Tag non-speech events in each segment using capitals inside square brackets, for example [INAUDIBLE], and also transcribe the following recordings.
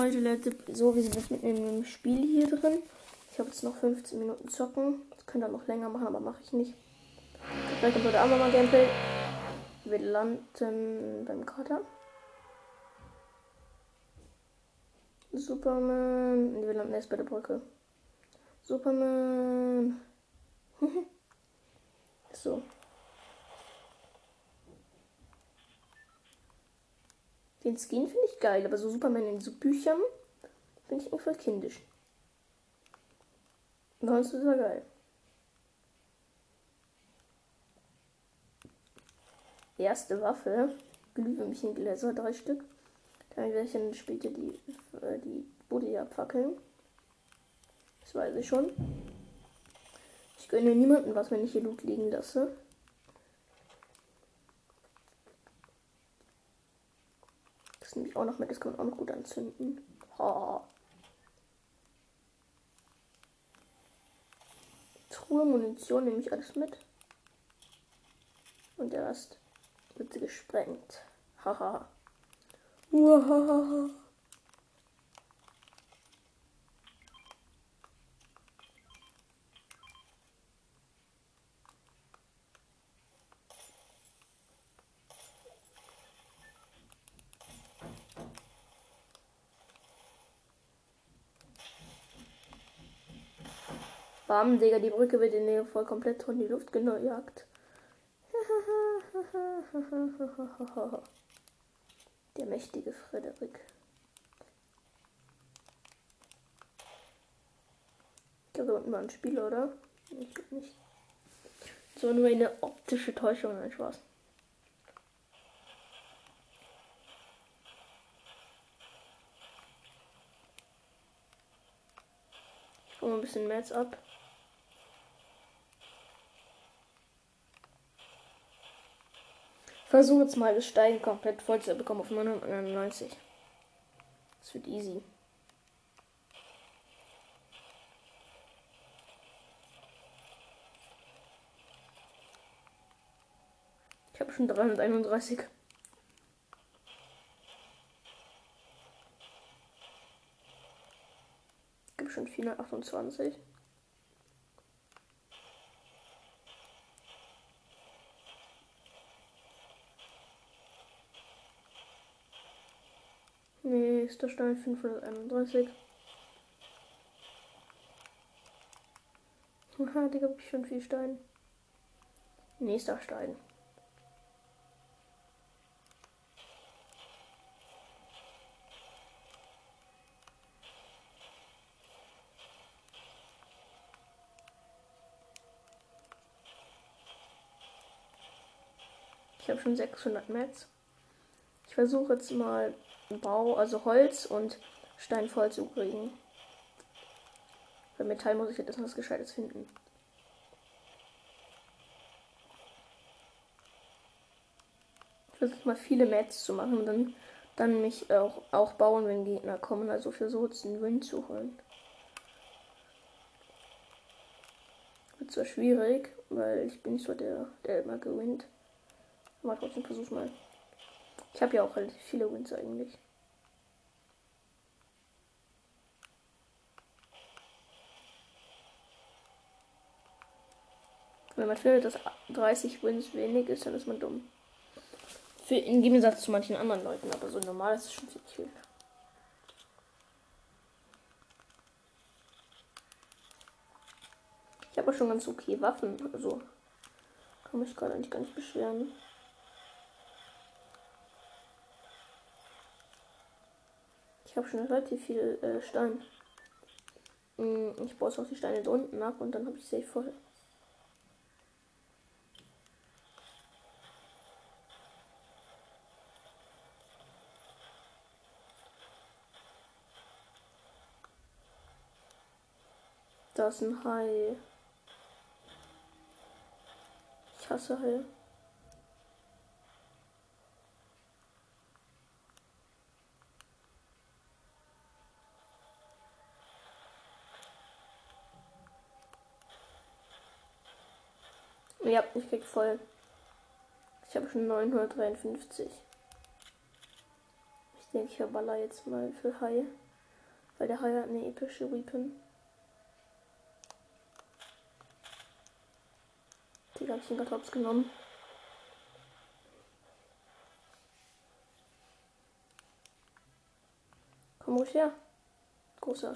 Leute, Leute, so wir sind jetzt mitten einem Spiel hier drin. Ich habe jetzt noch 15 Minuten zocken. Das könnte dann noch länger machen, aber mache ich nicht. Vielleicht kommt heute auch mal Gameplay. Wir landen beim Kater. Superman. Wir landen erst bei der Brücke. Superman. [LAUGHS] so. Den Skin finde ich geil, aber so Superman in so Büchern finde ich irgendwie kindisch. Sonst ist er geil. Erste Waffe, Glühwürmchengläser, drei Stück. Dann werde ich dann später die, äh, die Bude abfackeln. Das weiß ich schon. Ich gönne niemanden was, wenn ich hier Loot liegen lasse. Das nehme ich auch noch mit, das kann man auch noch gut anzünden. Ha. Truhe, Munition nehme ich alles mit. Und der Rest wird gesprengt. Haha. Uahaha. Bam, Digga, die Brücke wird in der voll komplett von die Luft gejagt. [LAUGHS] Der mächtige Frederik. Ich glaube, da unten war ein Spiel, oder? Ich glaube nicht. So nur eine optische Täuschung, nein, Spaß. Ich hole ein bisschen Mats ab. Versuche jetzt mal das Steigen komplett voll zu bekommen auf 999. Das wird easy. Ich habe schon 331. Ich habe schon 428. Nächster Stein 531. Haha, Digga, hab ich schon viel Stein. Nächster Stein. Ich habe schon 600 Mets. Ich versuche jetzt mal Bau, also Holz und Stein voll zu kriegen. Bei Metall muss ich jetzt was Gescheites finden. Ich versuche mal viele Mats zu machen und dann, dann mich auch, auch bauen, wenn Gegner kommen. Also versuche jetzt einen Win zu holen. Wird zwar schwierig, weil ich bin nicht so der, der immer gewinnt. Aber trotzdem versuch mal. Ich habe ja auch relativ viele Wins eigentlich. Wenn man findet, dass 30 Wins wenig ist, dann ist man dumm. Für, Im Gegensatz zu manchen anderen Leuten, aber so normal ist es schon ziemlich viel. Ich habe schon ganz okay Waffen, also kann mich gerade eigentlich gar nicht beschweren. Habe schon relativ viel äh, Stein. Mm, ich baue auch die Steine da unten ab und dann habe ich safe voll. Da ist ein Hai. Ich hasse Hai. Ja, ich krieg voll. Ich habe schon 953. Ich denke, ich verballer jetzt mal für Hai. Weil der Hai hat eine epische Weapon. Die habe ich gerade hops genommen. Komm ruhig her. Großer.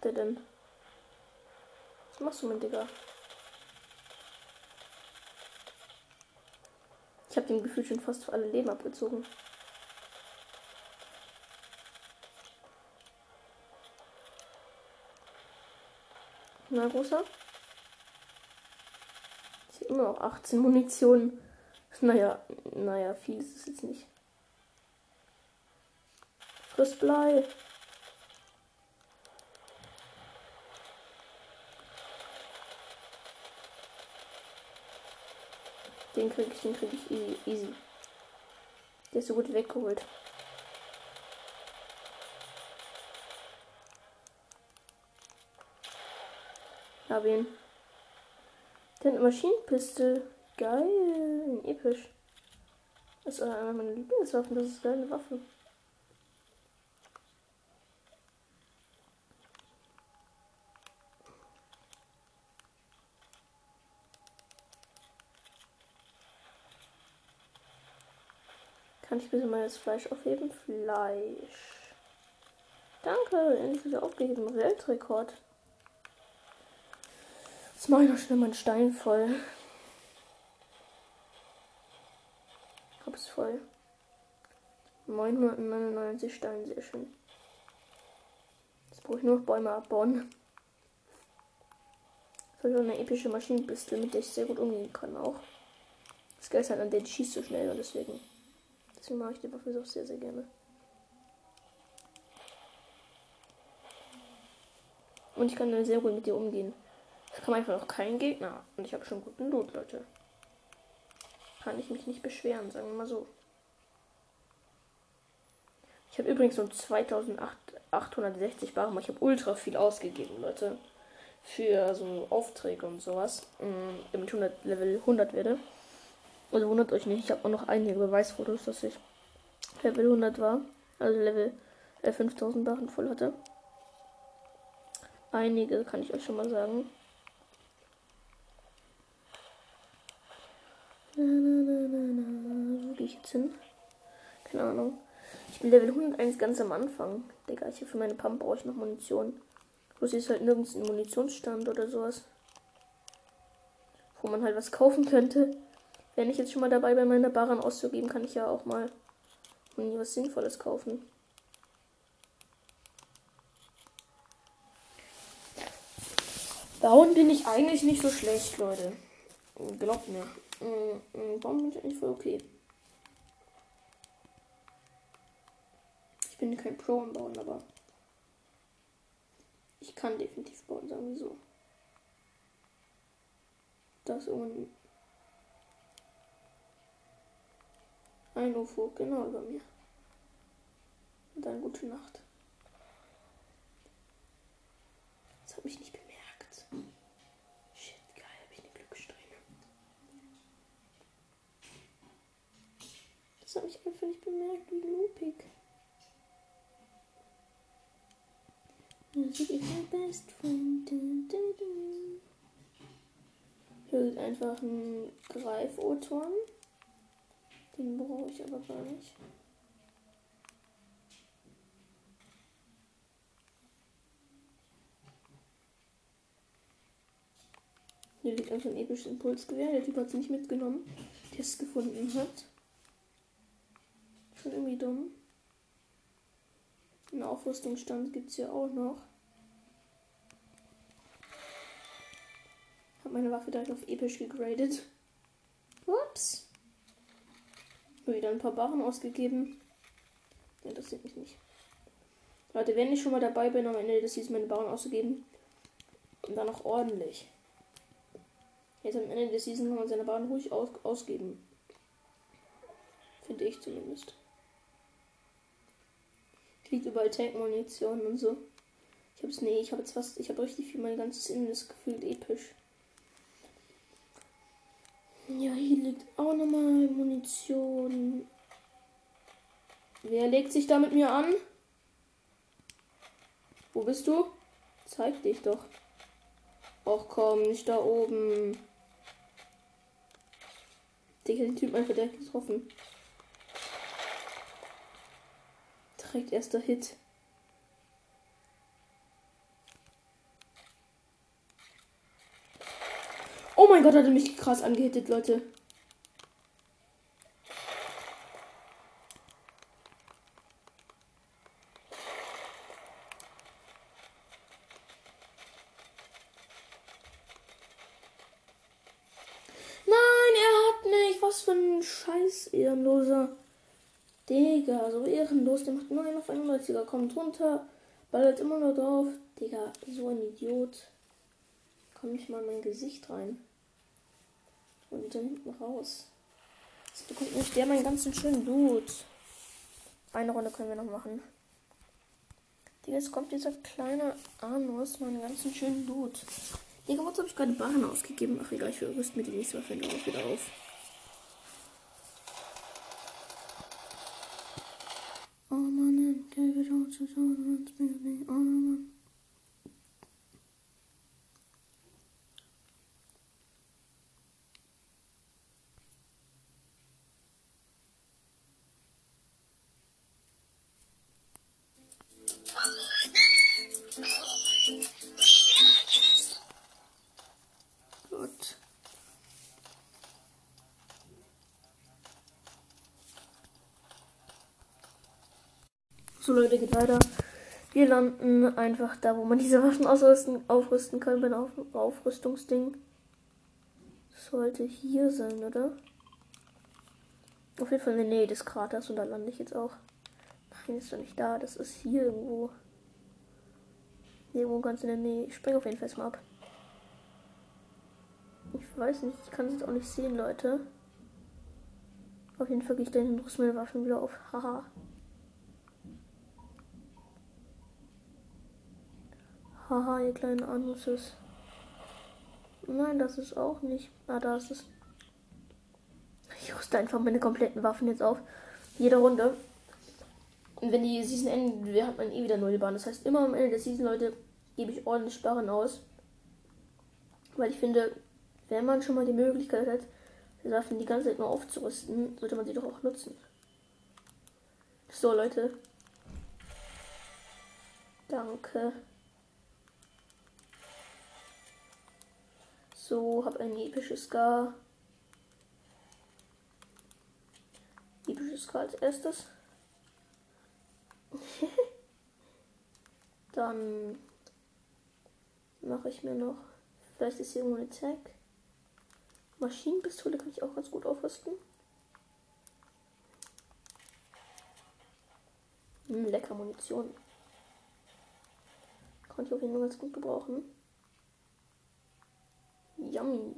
Macht er denn? Was machst du, mein Digga? Ich habe dem Gefühl schon fast alle Leben abgezogen. Na, großer? Ich habe immer noch 18 Munition. Naja, naja, viel ist es jetzt nicht. Friss Blei. Den krieg ich, den krieg ich easy. easy. Der ist so gut weggeholt. Hab ihn. Den Maschinenpistol. Geil. Episch. Das ist einer meiner Lieblingswaffen. Das ist geile Waffe. Ich bitte mal das Fleisch aufheben? Fleisch. Danke, endlich wieder aufgegeben. Weltrekord. Jetzt mache ich noch schnell meinen Stein voll. Hab's voll. 999 Steine, sehr schön. Jetzt brauche ich nur noch Bäume abbauen. Das ist eine epische Maschinenpistole, mit der ich sehr gut umgehen kann auch. Das Geil ist halt an der, die schießt so schnell und deswegen. Deswegen mache ich die Waffe auch sehr, sehr gerne. Und ich kann dann sehr gut mit dir umgehen. Es kam einfach noch kein Gegner. Und ich habe schon guten Loot, Leute. Kann ich mich nicht beschweren, sagen wir mal so. Ich habe übrigens so 2860 Bar. Ich habe ultra viel ausgegeben, Leute. Für so Aufträge und sowas. Mm, damit ich 100, Level 100 werde. Also wundert euch nicht, ich habe auch noch einige Beweisfotos, dass ich Level 100 war. Also Level äh, 5000 Barren voll hatte. Einige kann ich euch schon mal sagen. Na, na, na, Wo gehe ich jetzt hin? Keine Ahnung. Ich bin Level 101 ganz am Anfang. Digga, ich für meine Pump brauche ich noch Munition. Bloß ist halt nirgends ein Munitionsstand oder sowas. Wo man halt was kaufen könnte. Wenn ich jetzt schon mal dabei bin, meine Barren auszugeben, kann ich ja auch mal was Sinnvolles kaufen. Bauen bin ich eigentlich nicht so schlecht, Leute. Glaubt mir. Bauen bin ich eigentlich voll okay. Ich bin kein Pro im Bauen, aber ich kann definitiv bauen, sagen wir so. Das und Ein UFO, genau über mir. Und dann gute Nacht. Das hat mich nicht bemerkt. Shit, geil, habe ich eine Glückssträhne. Das hat mich einfach nicht bemerkt, wie loopig. Music is my best friend. Hier ist einfach ein Greifoton. Den brauche ich aber gar nicht. Hier liegt einfach ein episches Impulsgewehr. Der Typ hat es nicht mitgenommen, der es gefunden hat. Schon irgendwie dumm. Einen Aufrüstungsstand gibt es ja auch noch. Hab meine Waffe direkt auf episch gegradet. Ups wieder ein paar Barren ausgegeben. Sieht mich nicht. Leute, wenn ich schon mal dabei bin, am Ende des Seasons meine Barren auszugeben. Und dann noch ordentlich. Jetzt am Ende des Seasons kann man seine Barren ruhig aus ausgeben. Finde ich zumindest. Liegt überall Tank-Munition und so. Ich hab's, nee, ich habe jetzt fast, ich habe richtig viel, mein ganzes Inneres gefühlt episch. Ja, hier liegt auch nochmal Munition. Wer legt sich da mit mir an? Wo bist du? Zeig dich doch. Och komm, nicht da oben. Ich hätte den Typ einfach direkt getroffen. Direkt erster Hit. Mein Gott, hat er mich krass angehittet, Leute. scheiß ehrenloser. Digga, so ehrenlos. Der macht nur einen auf 91er. Kommt runter. Ballert immer nur drauf. Digga, so ein Idiot. Komm nicht mal in mein Gesicht rein. Und dann hinten raus. Jetzt bekommt nicht der meinen ganzen schönen Dude. Eine Runde können wir noch machen. Jetzt kommt dieser kleine Anus, meinen ganzen schönen Dude. Digga, was habe ich gerade Barren ausgegeben? Ach egal, ich rüste mir die nächste Waffe wieder auf. So Leute, geht weiter. Wir landen einfach da, wo man diese Waffen ausrüsten, aufrüsten kann beim Auf Aufrüstungsding. Sollte hier sein, oder? Auf jeden Fall in der Nähe des Kraters und da lande ich jetzt auch. Nein, ist doch nicht da. Das ist hier irgendwo. Irgendwo ganz in der Nähe. Ich springe auf jeden Fall mal ab. Ich weiß nicht, ich kann es jetzt auch nicht sehen, Leute. Auf jeden Fall gehe ich dann und rüste meine Waffen wieder auf. Haha. Haha, ihr kleinen Anuses. Nein, das ist auch nicht. Ah, da ist es. Ich rüste einfach meine kompletten Waffen jetzt auf. Jede Runde. Und wenn die Season endet, hat man eh wieder Nullbahn. Das heißt, immer am Ende der Season, Leute, gebe ich ordentlich Sparren aus. Weil ich finde, wenn man schon mal die Möglichkeit hat, die Waffen die ganze Zeit nur aufzurüsten, sollte man sie doch auch nutzen. So, Leute. Danke. So, habe ein episches Scar. Episches Scar als erstes. [LAUGHS] Dann mache ich mir noch. Vielleicht ist hier irgendwo eine Tag. Maschinenpistole kann ich auch ganz gut aufrüsten. Hm, lecker Munition. Konnte ich auf jeden Fall ganz gut gebrauchen. Yummy.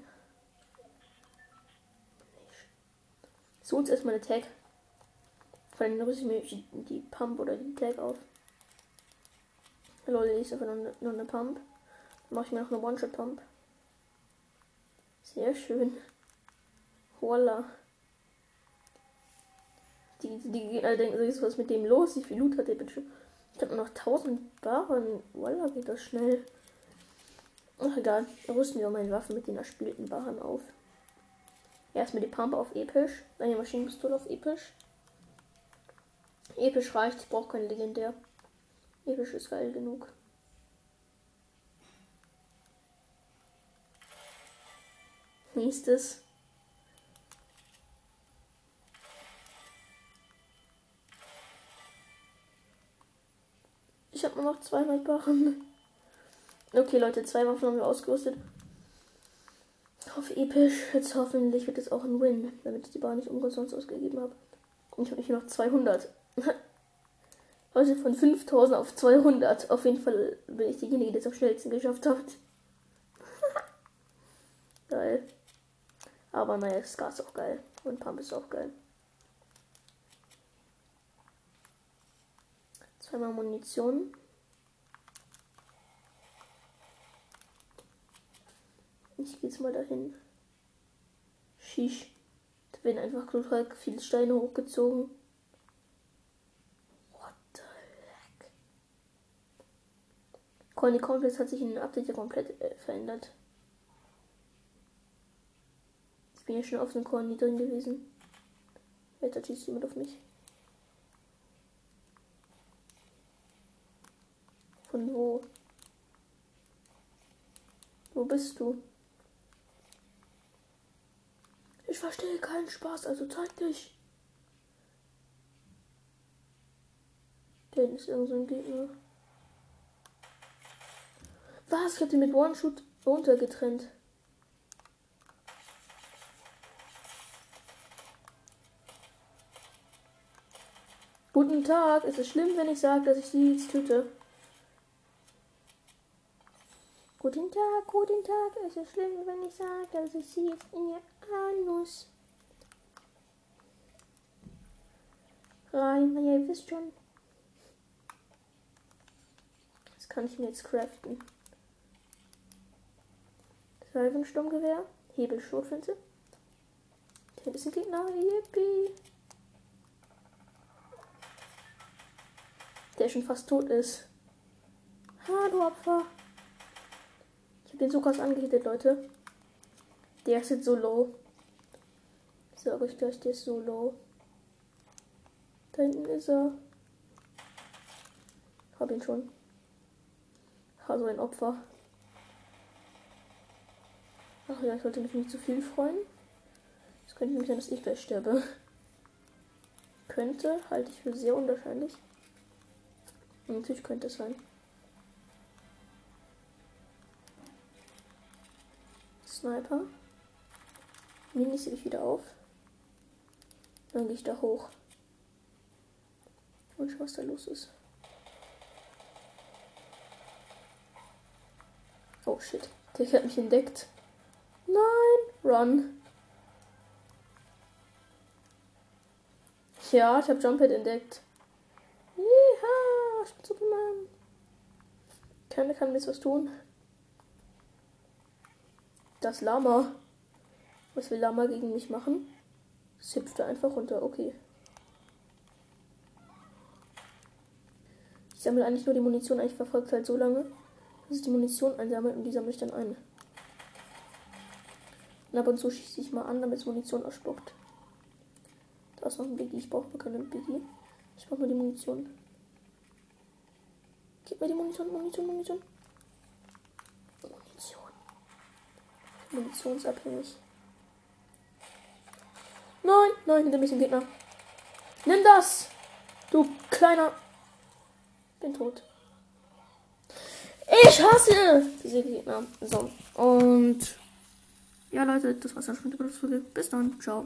So, uns erstmal eine Tag. Vor allem rüste ich mir die Pump oder die Tag auf. Lol, ist einfach nur eine, eine Pump. Dann mache ich mir noch eine One-Shot-Pump. Sehr schön. Voila. Die, die, die Gegner denken sich, was mit dem los? Wie viel Loot hat der bitte? Ich habe noch 1000 Barren. Voila, geht das schnell. Ach egal, rüsten wir meine Waffen mit den erspielten Waren auf. Erstmal die Pump auf episch, dann die Maschinenpistole auf episch. Episch reicht, ich brauche kein legendär. Episch ist geil genug. Nächstes. Ich habe nur noch 200 Barren. Okay, Leute, zwei Waffen haben wir ausgerüstet. Auf episch. Jetzt hoffentlich wird es auch ein Win, damit ich die Bar nicht umsonst ausgegeben habe. Und ich habe hier noch 200. Leute, [LAUGHS] von 5000 auf 200. Auf jeden Fall bin ich diejenige, die es am schnellsten geschafft hat. [LAUGHS] geil. Aber naja, Scar ist auch geil. Und Pump ist auch geil. Zweimal Munition. Ich gehe jetzt mal dahin. Schisch. Da werden einfach total viele Steine hochgezogen. What the heck? Colony Complex hat sich in dem Update komplett äh, verändert. Ich bin ja schon auf dem Colony drin gewesen. Jetzt schießt jemand auf mich. Von wo? Wo bist du? Verstehe keinen Spaß, also zeig dich. Der ist irgend so ein Gegner. Was? Ich hab den mit One-Shoot runtergetrennt. Guten Tag. Ist es schlimm, wenn ich sage, dass ich sie jetzt töte? Guten Tag, guten Tag. Ist es schlimm, wenn ich sage, dass ich sie jetzt in ihr Anus rein? Ja, ihr wisst schon. Das kann ich mir jetzt craften. Salvensturmgewehr, Hebelschrotflinte. Hier ist ein Gegner. Yippie. Der schon fast tot ist. Hallo Opfer. Ich den so krass angehittet, Leute. Der ist jetzt so low. Ich sage euch gleich, der ist so low. Da hinten ist er. Hab ihn schon. Also ein Opfer. Ach ja, ich sollte mich nicht zu viel freuen. Es könnte nämlich sein, dass ich gleich sterbe. Könnte, halte ich für sehr unwahrscheinlich. Und natürlich könnte es sein. Sniper. Minis sehe ich wieder auf. Dann gehe ich da hoch. Und schau, was da los ist. Oh shit. Der hat mich entdeckt. Nein! Run! Ja, ich habe Jumphead entdeckt. Ja, ich bin Superman. Keiner kann mir was tun. Das Lama. Was will Lama gegen mich machen? Es hüpfte einfach runter. Okay. Ich sammle eigentlich nur die Munition. Eigentlich verfolgt halt so lange, dass ich die Munition einsammle und die sammle ich dann ein. Und ab und zu schieße ich mal an, damit es Munition ausspuckt. Da ist noch ein Biggie. Ich brauche keine Biggie. Ich brauche nur die Munition. Gib mir die Munition, Munition. Munition. Munitionsabhängig. Nein, nein, hinter mir ein Gegner. Nimm das! Du kleiner. Bin tot. Ich hasse diese Gegner. So. Und ja, Leute, das war's dann schon mit der Folge. Bis dann. Ciao.